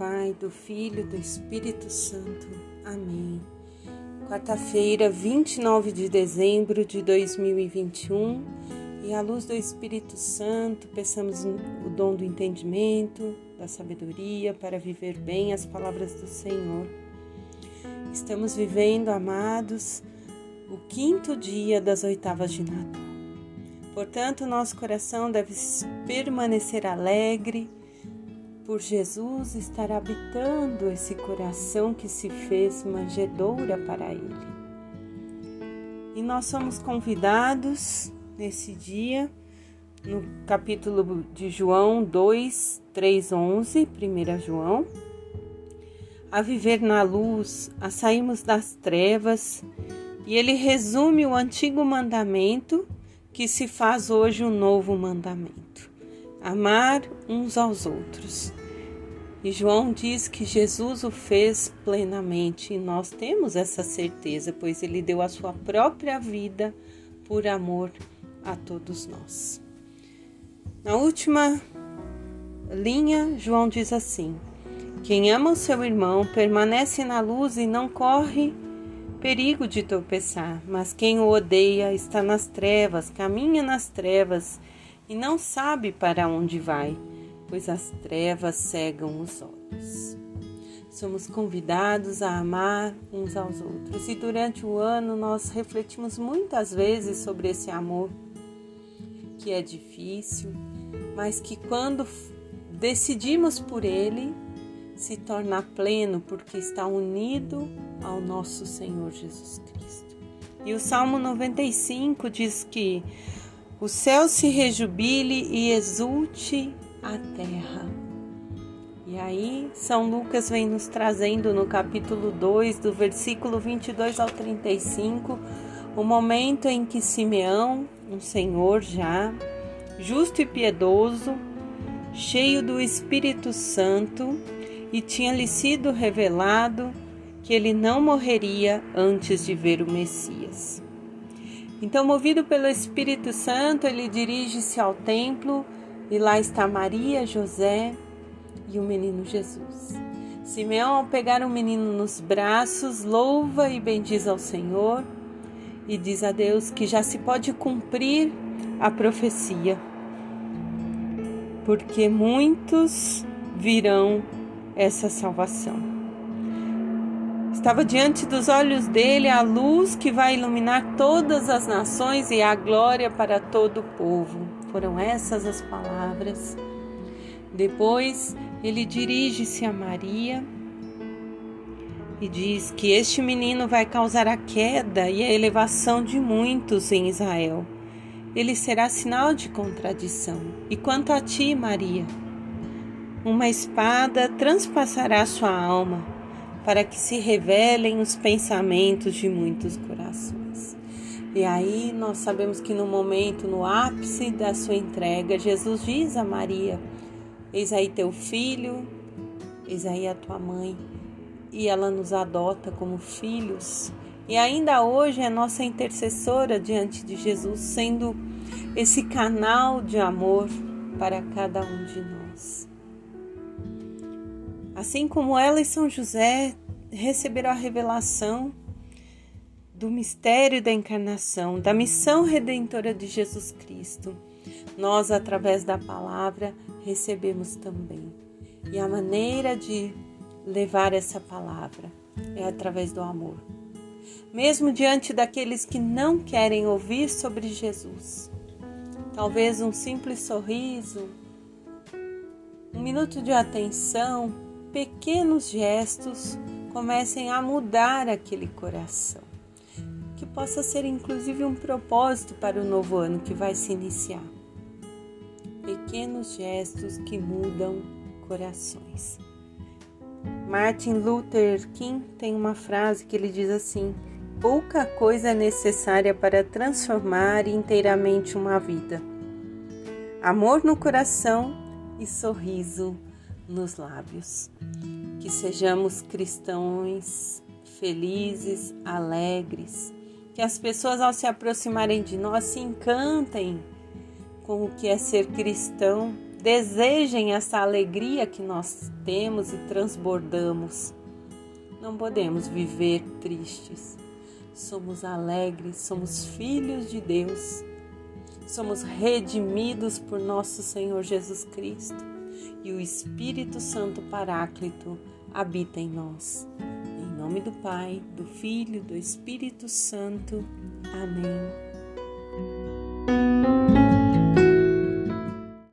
Pai, do Filho e do Espírito Santo. Amém. Quarta-feira, 29 de dezembro de 2021, e à luz do Espírito Santo, peçamos o dom do entendimento, da sabedoria para viver bem as palavras do Senhor. Estamos vivendo, amados, o quinto dia das oitavas de Natal. Portanto, nosso coração deve permanecer alegre por Jesus estar habitando esse coração que se fez manjedoura para Ele. E nós somos convidados nesse dia, no capítulo de João 2, 3, 11, 1 João, a viver na luz, a sairmos das trevas, e ele resume o antigo mandamento que se faz hoje um novo mandamento: amar uns aos outros. E João diz que Jesus o fez plenamente, e nós temos essa certeza, pois ele deu a sua própria vida por amor a todos nós. Na última linha, João diz assim: Quem ama o seu irmão permanece na luz e não corre perigo de tropeçar, mas quem o odeia está nas trevas, caminha nas trevas e não sabe para onde vai pois as trevas cegam os olhos. Somos convidados a amar uns aos outros e durante o ano nós refletimos muitas vezes sobre esse amor que é difícil, mas que quando decidimos por ele se torna pleno porque está unido ao nosso Senhor Jesus Cristo. E o Salmo 95 diz que o céu se rejubile e exulte a terra. E aí, São Lucas vem nos trazendo no capítulo 2, do versículo 22 ao 35, o momento em que Simeão, um senhor já, justo e piedoso, cheio do Espírito Santo, e tinha-lhe sido revelado que ele não morreria antes de ver o Messias. Então, movido pelo Espírito Santo, ele dirige-se ao templo e lá está Maria, José e o menino Jesus. Simeão, ao pegar o menino nos braços, louva e bendiz ao Senhor e diz a Deus que já se pode cumprir a profecia, porque muitos virão essa salvação. Estava diante dos olhos dele a luz que vai iluminar todas as nações e a glória para todo o povo. Foram essas as palavras. Depois ele dirige-se a Maria e diz que este menino vai causar a queda e a elevação de muitos em Israel. Ele será sinal de contradição. E quanto a ti, Maria, uma espada transpassará sua alma, para que se revelem os pensamentos de muitos corações. E aí nós sabemos que no momento, no ápice da sua entrega, Jesus diz a Maria: Eis aí teu filho, eis aí a tua mãe. E ela nos adota como filhos. E ainda hoje é nossa intercessora diante de Jesus, sendo esse canal de amor para cada um de nós. Assim como ela e São José receberam a revelação do mistério da encarnação, da missão redentora de Jesus Cristo. Nós, através da palavra, recebemos também. E a maneira de levar essa palavra é através do amor. Mesmo diante daqueles que não querem ouvir sobre Jesus, talvez um simples sorriso, um minuto de atenção, pequenos gestos comecem a mudar aquele coração que possa ser inclusive um propósito para o novo ano que vai se iniciar. Pequenos gestos que mudam corações. Martin Luther King tem uma frase que ele diz assim: Pouca coisa é necessária para transformar inteiramente uma vida. Amor no coração e sorriso nos lábios. Que sejamos cristãos felizes, alegres, que as pessoas, ao se aproximarem de nós, se encantem com o que é ser cristão desejem essa alegria que nós temos e transbordamos. Não podemos viver tristes. Somos alegres, somos filhos de Deus. Somos redimidos por nosso Senhor Jesus Cristo e o Espírito Santo Paráclito habita em nós. Em nome do Pai, do Filho, do Espírito Santo. Amém.